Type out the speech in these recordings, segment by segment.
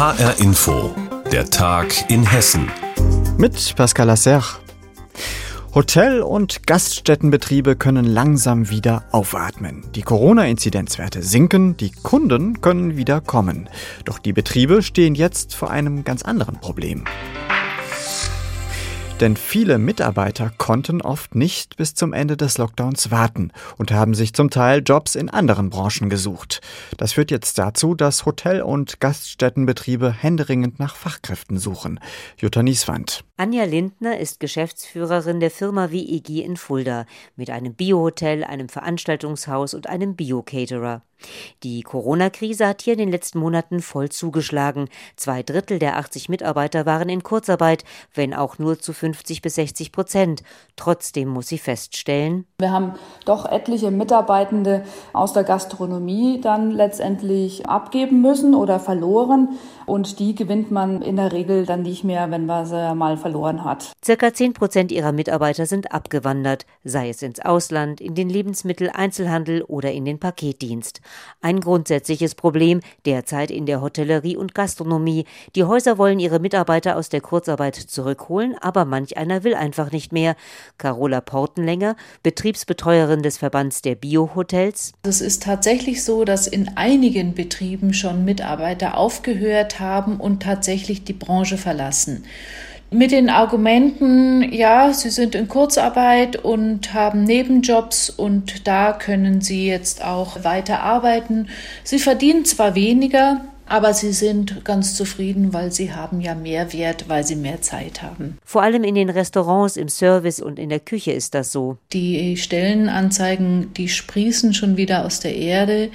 HR Info, der Tag in Hessen. Mit Pascal Lasser. Hotel- und Gaststättenbetriebe können langsam wieder aufatmen. Die Corona-Inzidenzwerte sinken, die Kunden können wieder kommen. Doch die Betriebe stehen jetzt vor einem ganz anderen Problem. Denn viele Mitarbeiter konnten oft nicht bis zum Ende des Lockdowns warten und haben sich zum Teil Jobs in anderen Branchen gesucht. Das führt jetzt dazu, dass Hotel- und Gaststättenbetriebe händeringend nach Fachkräften suchen. Jutta Nieswand. Anja Lindner ist Geschäftsführerin der Firma WEG in Fulda mit einem Biohotel, einem Veranstaltungshaus und einem Bio-Caterer. Die Corona-Krise hat hier in den letzten Monaten voll zugeschlagen. Zwei Drittel der 80 Mitarbeiter waren in Kurzarbeit, wenn auch nur zu 50 bis 60 Prozent. Trotzdem muss sie feststellen, wir haben doch etliche Mitarbeitende aus der Gastronomie dann letztendlich abgeben müssen oder verloren. Und die gewinnt man in der Regel dann nicht mehr, wenn man sie mal verloren hat. Circa 10 Prozent ihrer Mitarbeiter sind abgewandert, sei es ins Ausland, in den Lebensmitteleinzelhandel oder in den Paketdienst. Ein grundsätzliches Problem derzeit in der Hotellerie und Gastronomie. Die Häuser wollen ihre Mitarbeiter aus der Kurzarbeit zurückholen, aber manch einer will einfach nicht mehr. Carola Portenlänger, Betriebsbetreuerin des Verbands der Biohotels. Es ist tatsächlich so, dass in einigen Betrieben schon Mitarbeiter aufgehört haben und tatsächlich die Branche verlassen mit den Argumenten, ja, sie sind in Kurzarbeit und haben Nebenjobs und da können sie jetzt auch weiter arbeiten. Sie verdienen zwar weniger, aber sie sind ganz zufrieden, weil sie haben ja mehr Wert, weil sie mehr Zeit haben. Vor allem in den Restaurants, im Service und in der Küche ist das so. Die Stellenanzeigen, die sprießen schon wieder aus der Erde.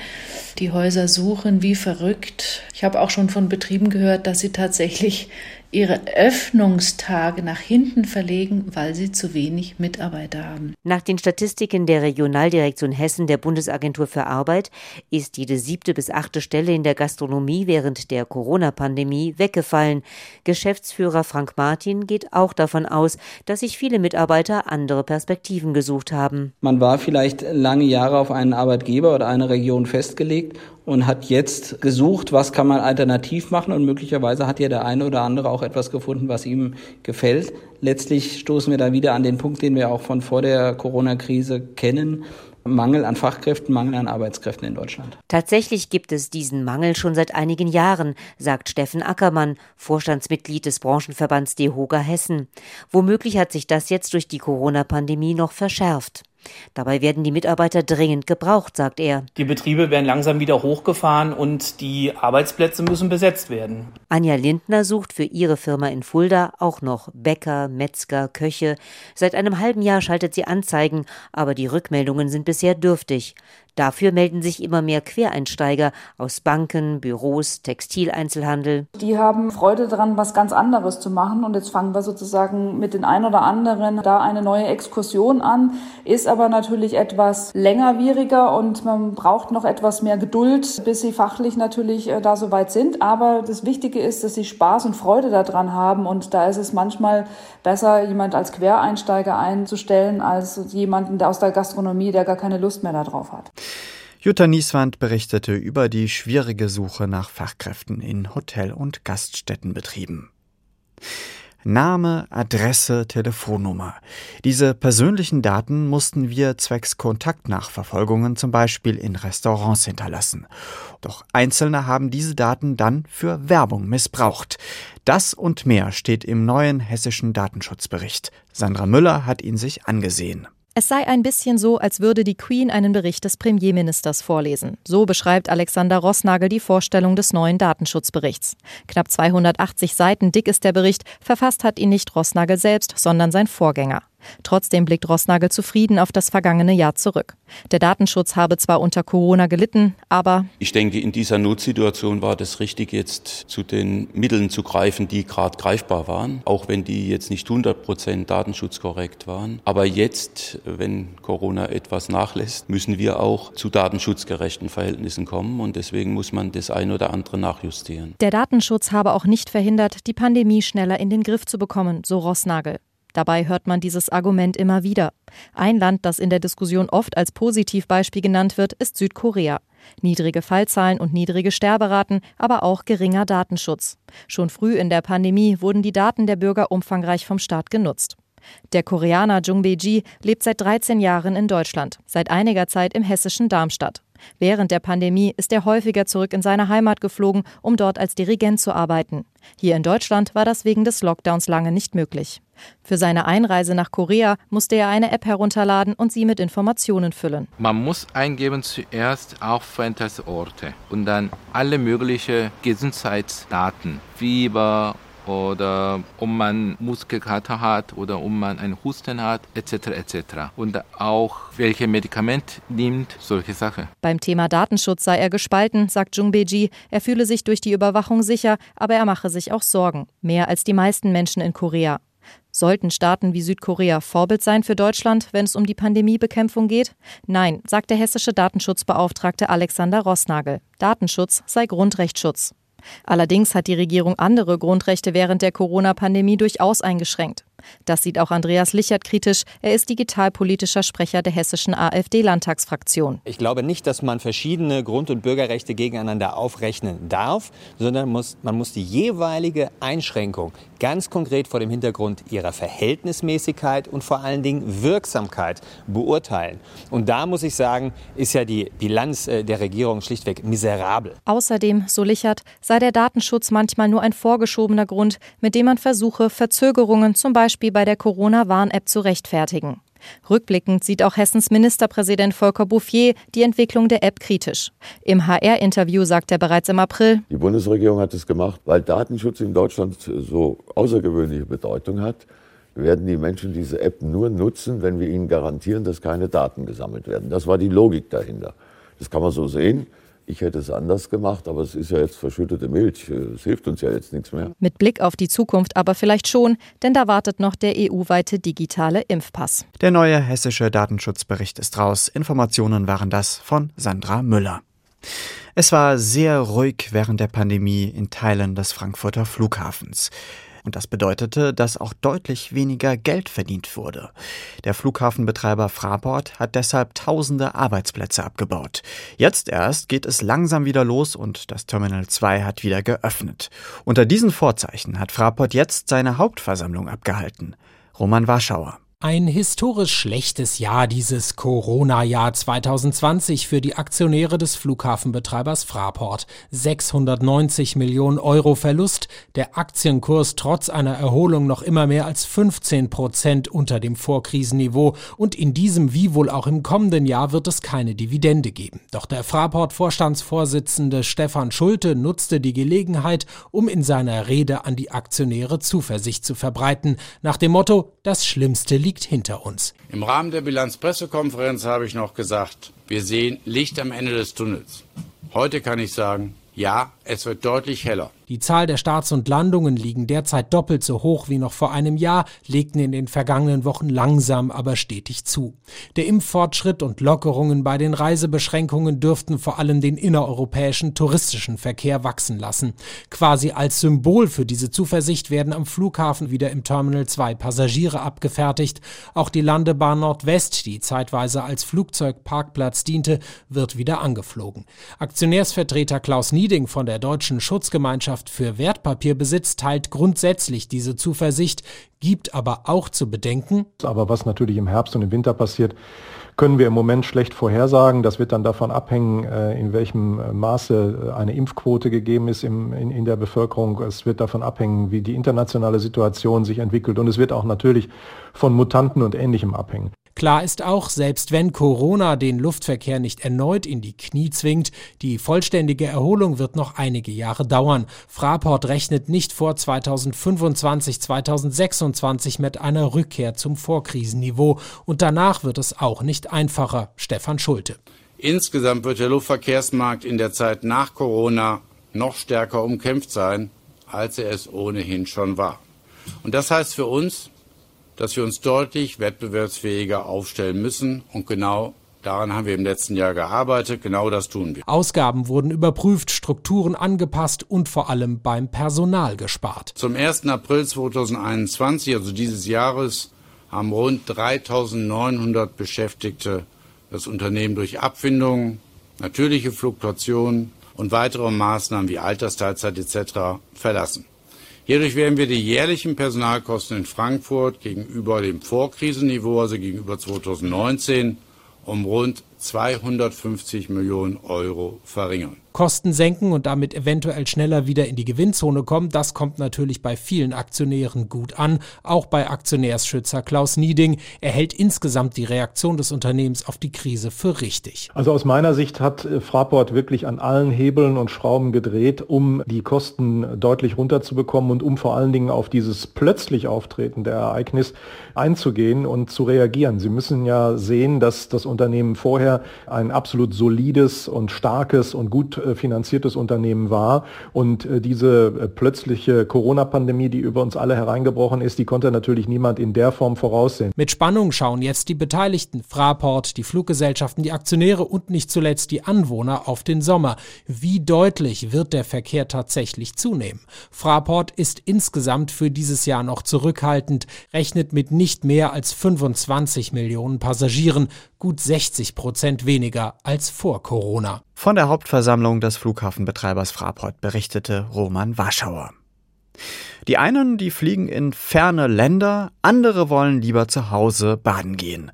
Die Häuser suchen wie verrückt. Ich habe auch schon von Betrieben gehört, dass sie tatsächlich ihre Öffnungstage nach hinten verlegen, weil sie zu wenig Mitarbeiter haben. Nach den Statistiken der Regionaldirektion Hessen der Bundesagentur für Arbeit ist jede siebte bis achte Stelle in der Gastronomie während der Corona-Pandemie weggefallen. Geschäftsführer Frank Martin geht auch davon aus, dass sich viele Mitarbeiter andere Perspektiven gesucht haben. Man war vielleicht lange Jahre auf einen Arbeitgeber oder eine Region festgelegt und hat jetzt gesucht, was kann man alternativ machen und möglicherweise hat ja der eine oder andere auch etwas gefunden, was ihm gefällt. Letztlich stoßen wir da wieder an den Punkt, den wir auch von vor der Corona-Krise kennen. Mangel an Fachkräften, Mangel an Arbeitskräften in Deutschland. Tatsächlich gibt es diesen Mangel schon seit einigen Jahren, sagt Steffen Ackermann, Vorstandsmitglied des Branchenverbands DEHOGA Hessen. Womöglich hat sich das jetzt durch die Corona-Pandemie noch verschärft. Dabei werden die Mitarbeiter dringend gebraucht, sagt er. Die Betriebe werden langsam wieder hochgefahren und die Arbeitsplätze müssen besetzt werden. Anja Lindner sucht für ihre Firma in Fulda auch noch Bäcker, Metzger, Köche. Seit einem halben Jahr schaltet sie Anzeigen, aber die Rückmeldungen sind bisher dürftig. Dafür melden sich immer mehr Quereinsteiger aus Banken, Büros, Textileinzelhandel. Die haben Freude daran, was ganz anderes zu machen. Und jetzt fangen wir sozusagen mit den ein oder anderen da eine neue Exkursion an. Ist aber natürlich etwas längerwieriger und man braucht noch etwas mehr Geduld, bis sie fachlich natürlich äh, da soweit sind. Aber das Wichtige ist, dass sie Spaß und Freude daran haben. Und da ist es manchmal besser, jemand als Quereinsteiger einzustellen, als jemanden aus der Gastronomie, der gar keine Lust mehr darauf hat. Jutta Nieswand berichtete über die schwierige Suche nach Fachkräften in Hotel- und Gaststättenbetrieben. Name, Adresse, Telefonnummer. Diese persönlichen Daten mussten wir zwecks Kontaktnachverfolgungen zum Beispiel in Restaurants hinterlassen. Doch Einzelne haben diese Daten dann für Werbung missbraucht. Das und mehr steht im neuen hessischen Datenschutzbericht. Sandra Müller hat ihn sich angesehen. Es sei ein bisschen so, als würde die Queen einen Bericht des Premierministers vorlesen. So beschreibt Alexander Rossnagel die Vorstellung des neuen Datenschutzberichts. Knapp 280 Seiten dick ist der Bericht, verfasst hat ihn nicht Rossnagel selbst, sondern sein Vorgänger. Trotzdem blickt Rossnagel zufrieden auf das vergangene Jahr zurück. Der Datenschutz habe zwar unter Corona gelitten, aber ich denke, in dieser Notsituation war das richtig, jetzt zu den Mitteln zu greifen, die gerade greifbar waren, auch wenn die jetzt nicht 100 Prozent datenschutzkorrekt waren. Aber jetzt, wenn Corona etwas nachlässt, müssen wir auch zu datenschutzgerechten Verhältnissen kommen und deswegen muss man das ein oder andere nachjustieren. Der Datenschutz habe auch nicht verhindert, die Pandemie schneller in den Griff zu bekommen, so Rossnagel. Dabei hört man dieses Argument immer wieder. Ein Land, das in der Diskussion oft als Positivbeispiel genannt wird, ist Südkorea. Niedrige Fallzahlen und niedrige Sterberaten, aber auch geringer Datenschutz. Schon früh in der Pandemie wurden die Daten der Bürger umfangreich vom Staat genutzt. Der Koreaner Jung Beji lebt seit 13 Jahren in Deutschland, seit einiger Zeit im hessischen Darmstadt. Während der Pandemie ist er häufiger zurück in seine Heimat geflogen, um dort als Dirigent zu arbeiten. Hier in Deutschland war das wegen des Lockdowns lange nicht möglich. Für seine Einreise nach Korea musste er eine App herunterladen und sie mit Informationen füllen. Man muss eingeben zuerst Aufenthaltsorte und dann alle möglichen Gesundheitsdaten, Fieber, oder ob man Muskelkater hat oder ob man einen Husten hat, etc. etc. Und auch welche Medikament nimmt, solche Sachen. Beim Thema Datenschutz sei er gespalten, sagt Jung Beji. Er fühle sich durch die Überwachung sicher, aber er mache sich auch Sorgen. Mehr als die meisten Menschen in Korea. Sollten Staaten wie Südkorea Vorbild sein für Deutschland, wenn es um die Pandemiebekämpfung geht? Nein, sagt der hessische Datenschutzbeauftragte Alexander Rossnagel. Datenschutz sei Grundrechtsschutz. Allerdings hat die Regierung andere Grundrechte während der Corona-Pandemie durchaus eingeschränkt. Das sieht auch Andreas Lichert kritisch. Er ist digitalpolitischer Sprecher der hessischen AfD-Landtagsfraktion. Ich glaube nicht, dass man verschiedene Grund- und Bürgerrechte gegeneinander aufrechnen darf, sondern muss, man muss die jeweilige Einschränkung ganz konkret vor dem Hintergrund ihrer Verhältnismäßigkeit und vor allen Dingen Wirksamkeit beurteilen. Und da muss ich sagen, ist ja die Bilanz äh, der Regierung schlichtweg miserabel. Außerdem, so Lichert, sei der Datenschutz manchmal nur ein vorgeschobener Grund, mit dem man versuche, Verzögerungen zum Beispiel bei der Corona-Warn-App zu rechtfertigen. Rückblickend sieht auch Hessens Ministerpräsident Volker Bouffier die Entwicklung der App kritisch. Im HR-Interview sagt er bereits im April, Die Bundesregierung hat es gemacht, weil Datenschutz in Deutschland so außergewöhnliche Bedeutung hat werden die Menschen diese App nur nutzen, wenn wir ihnen garantieren, dass keine Daten gesammelt werden. Das war die Logik dahinter. Das kann man so sehen. Ich hätte es anders gemacht, aber es ist ja jetzt verschüttete Milch. Es hilft uns ja jetzt nichts mehr. Mit Blick auf die Zukunft aber vielleicht schon, denn da wartet noch der EU-weite digitale Impfpass. Der neue hessische Datenschutzbericht ist raus. Informationen waren das von Sandra Müller. Es war sehr ruhig während der Pandemie in Teilen des Frankfurter Flughafens. Und das bedeutete, dass auch deutlich weniger Geld verdient wurde. Der Flughafenbetreiber Fraport hat deshalb tausende Arbeitsplätze abgebaut. Jetzt erst geht es langsam wieder los und das Terminal 2 hat wieder geöffnet. Unter diesen Vorzeichen hat Fraport jetzt seine Hauptversammlung abgehalten. Roman Warschauer. Ein historisch schlechtes Jahr dieses Corona-Jahr 2020 für die Aktionäre des Flughafenbetreibers Fraport. 690 Millionen Euro Verlust, der Aktienkurs trotz einer Erholung noch immer mehr als 15 Prozent unter dem Vorkrisenniveau und in diesem wie wohl auch im kommenden Jahr wird es keine Dividende geben. Doch der Fraport-Vorstandsvorsitzende Stefan Schulte nutzte die Gelegenheit, um in seiner Rede an die Aktionäre Zuversicht zu verbreiten, nach dem Motto, das Schlimmste liegt hinter uns. Im Rahmen der Bilanzpressekonferenz habe ich noch gesagt, wir sehen Licht am Ende des Tunnels. Heute kann ich sagen, ja, es wird deutlich heller. Die Zahl der Starts und Landungen liegen derzeit doppelt so hoch wie noch vor einem Jahr, legten in den vergangenen Wochen langsam aber stetig zu. Der Impffortschritt und Lockerungen bei den Reisebeschränkungen dürften vor allem den innereuropäischen touristischen Verkehr wachsen lassen. Quasi als Symbol für diese Zuversicht werden am Flughafen wieder im Terminal 2 Passagiere abgefertigt. Auch die Landebahn Nordwest, die zeitweise als Flugzeugparkplatz diente, wird wieder angeflogen. Aktionärsvertreter Klaus Nieding von der Deutschen Schutzgemeinschaft für Wertpapierbesitz teilt grundsätzlich diese Zuversicht, gibt aber auch zu bedenken. Aber was natürlich im Herbst und im Winter passiert, können wir im Moment schlecht vorhersagen. Das wird dann davon abhängen, äh, in welchem Maße eine Impfquote gegeben ist in der Bevölkerung. Es wird davon abhängen, wie die internationale Situation sich entwickelt. Und es wird auch natürlich von Mutanten und Ähnlichem abhängen. Klar ist auch, selbst wenn Corona den Luftverkehr nicht erneut in die Knie zwingt, die vollständige Erholung wird noch einige Jahre dauern. Fraport rechnet nicht vor 2025, 2026 mit einer Rückkehr zum Vorkrisenniveau und danach wird es auch nicht einfacher. Stefan Schulte. Insgesamt wird der Luftverkehrsmarkt in der Zeit nach Corona noch stärker umkämpft sein, als er es ohnehin schon war. Und das heißt für uns, dass wir uns deutlich wettbewerbsfähiger aufstellen müssen. Und genau daran haben wir im letzten Jahr gearbeitet. Genau das tun wir. Ausgaben wurden überprüft, Strukturen angepasst und vor allem beim Personal gespart. Zum 1. April 2021, also dieses Jahres, haben rund 3900 Beschäftigte das Unternehmen durch Abfindungen, natürliche Fluktuationen und weitere Maßnahmen wie Altersteilzeit etc. verlassen. Hierdurch werden wir die jährlichen Personalkosten in Frankfurt gegenüber dem Vorkrisenniveau, also gegenüber 2019, um rund 250 Millionen Euro verringern. Kosten senken und damit eventuell schneller wieder in die Gewinnzone kommen, das kommt natürlich bei vielen Aktionären gut an, auch bei Aktionärsschützer Klaus Nieding. Er hält insgesamt die Reaktion des Unternehmens auf die Krise für richtig. Also aus meiner Sicht hat äh, Fraport wirklich an allen Hebeln und Schrauben gedreht, um die Kosten deutlich runterzubekommen und um vor allen Dingen auf dieses plötzlich Auftreten der Ereignis einzugehen und zu reagieren. Sie müssen ja sehen, dass das Unternehmen vorher ein absolut solides und starkes und gut finanziertes Unternehmen war. Und äh, diese äh, plötzliche Corona-Pandemie, die über uns alle hereingebrochen ist, die konnte natürlich niemand in der Form voraussehen. Mit Spannung schauen jetzt die Beteiligten, Fraport, die Fluggesellschaften, die Aktionäre und nicht zuletzt die Anwohner auf den Sommer. Wie deutlich wird der Verkehr tatsächlich zunehmen? Fraport ist insgesamt für dieses Jahr noch zurückhaltend, rechnet mit nicht mehr als 25 Millionen Passagieren, gut 60 Prozent weniger als vor Corona. Von der Hauptversammlung des Flughafenbetreibers Fraport berichtete Roman Warschauer. Die einen, die fliegen in ferne Länder, andere wollen lieber zu Hause baden gehen.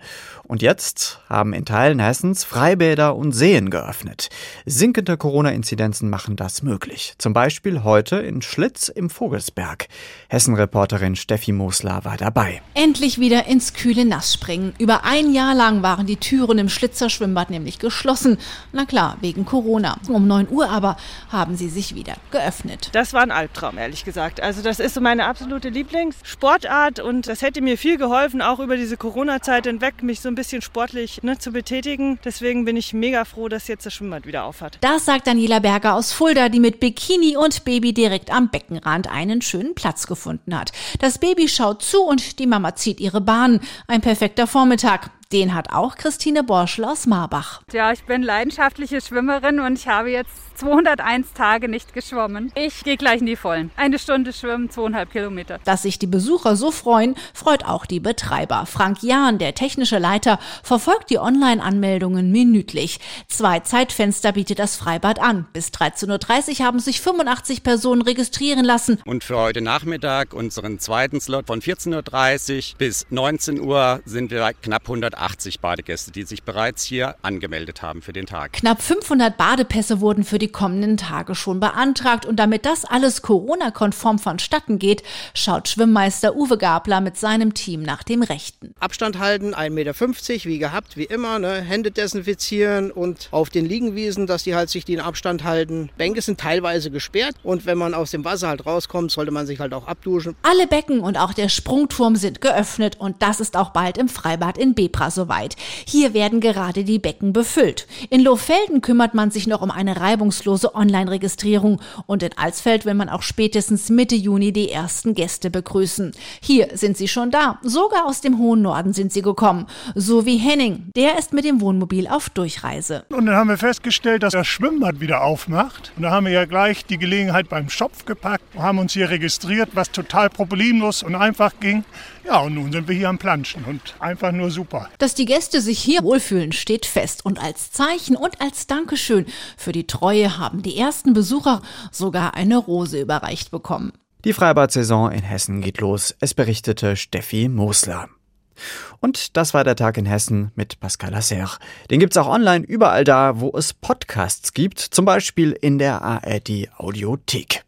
Und jetzt haben in Teilen Hessens Freibäder und Seen geöffnet. Sinkende Corona-Inzidenzen machen das möglich. Zum Beispiel heute in Schlitz im Vogelsberg. Hessen-Reporterin Steffi Mosler war dabei. Endlich wieder ins kühle Nass springen. Über ein Jahr lang waren die Türen im Schlitzer Schwimmbad nämlich geschlossen. Na klar, wegen Corona. Um 9 Uhr aber haben sie sich wieder geöffnet. Das war ein Albtraum, ehrlich gesagt. Also das ist so meine absolute Lieblingssportart und das hätte mir viel geholfen, auch über diese Corona-Zeit hinweg, mich so ein bisschen sportlich ne, zu betätigen. Deswegen bin ich mega froh, dass jetzt das Schwimmbad wieder aufhat. Das sagt Daniela Berger aus Fulda, die mit Bikini und Baby direkt am Beckenrand einen schönen Platz gefunden hat. Das Baby schaut zu und die Mama zieht ihre Bahn. Ein perfekter Vormittag. Den hat auch Christine Borschel aus Marbach. Ja, ich bin leidenschaftliche Schwimmerin und ich habe jetzt 201 Tage nicht geschwommen. Ich gehe gleich in die Vollen. Eine Stunde schwimmen, zweieinhalb Kilometer. Dass sich die Besucher so freuen, freut auch die Betreiber. Frank Jahn, der technische Leiter, verfolgt die Online-Anmeldungen minütlich. Zwei Zeitfenster bietet das Freibad an. Bis 13.30 Uhr haben sich 85 Personen registrieren lassen. Und für heute Nachmittag unseren zweiten Slot von 14.30 Uhr bis 19 Uhr sind wir knapp 180 Badegäste, die sich bereits hier angemeldet haben für den Tag. Knapp 500 Badepässe wurden für die kommenden Tage schon beantragt. Und damit das alles Corona-konform vonstatten geht, schaut Schwimmmeister Uwe Gabler mit seinem Team nach dem Rechten. Abstand halten, 1,50 Meter, wie gehabt, wie immer, ne? Hände desinfizieren und auf den Liegenwiesen, dass die halt sich den Abstand halten. Bänke sind teilweise gesperrt und wenn man aus dem Wasser halt rauskommt, sollte man sich halt auch abduschen. Alle Becken und auch der Sprungturm sind geöffnet und das ist auch bald im Freibad in Bebra soweit. Hier werden gerade die Becken befüllt. In Lohfelden kümmert man sich noch um eine reibungs kostenlose Online-Registrierung und in Alsfeld will man auch spätestens Mitte Juni die ersten Gäste begrüßen. Hier sind sie schon da, sogar aus dem hohen Norden sind sie gekommen, so wie Henning, der ist mit dem Wohnmobil auf Durchreise. Und dann haben wir festgestellt, dass das Schwimmbad wieder aufmacht und da haben wir ja gleich die Gelegenheit beim Schopf gepackt und haben uns hier registriert, was total problemlos und einfach ging. Ja, und nun sind wir hier am Planschen und einfach nur super. Dass die Gäste sich hier wohlfühlen, steht fest. Und als Zeichen und als Dankeschön für die Treue haben die ersten Besucher sogar eine Rose überreicht bekommen. Die Freibad-Saison in Hessen geht los. Es berichtete Steffi Mosler. Und das war der Tag in Hessen mit Pascal Lasser. Den gibt's auch online überall da, wo es Podcasts gibt, zum Beispiel in der ARD Audiothek.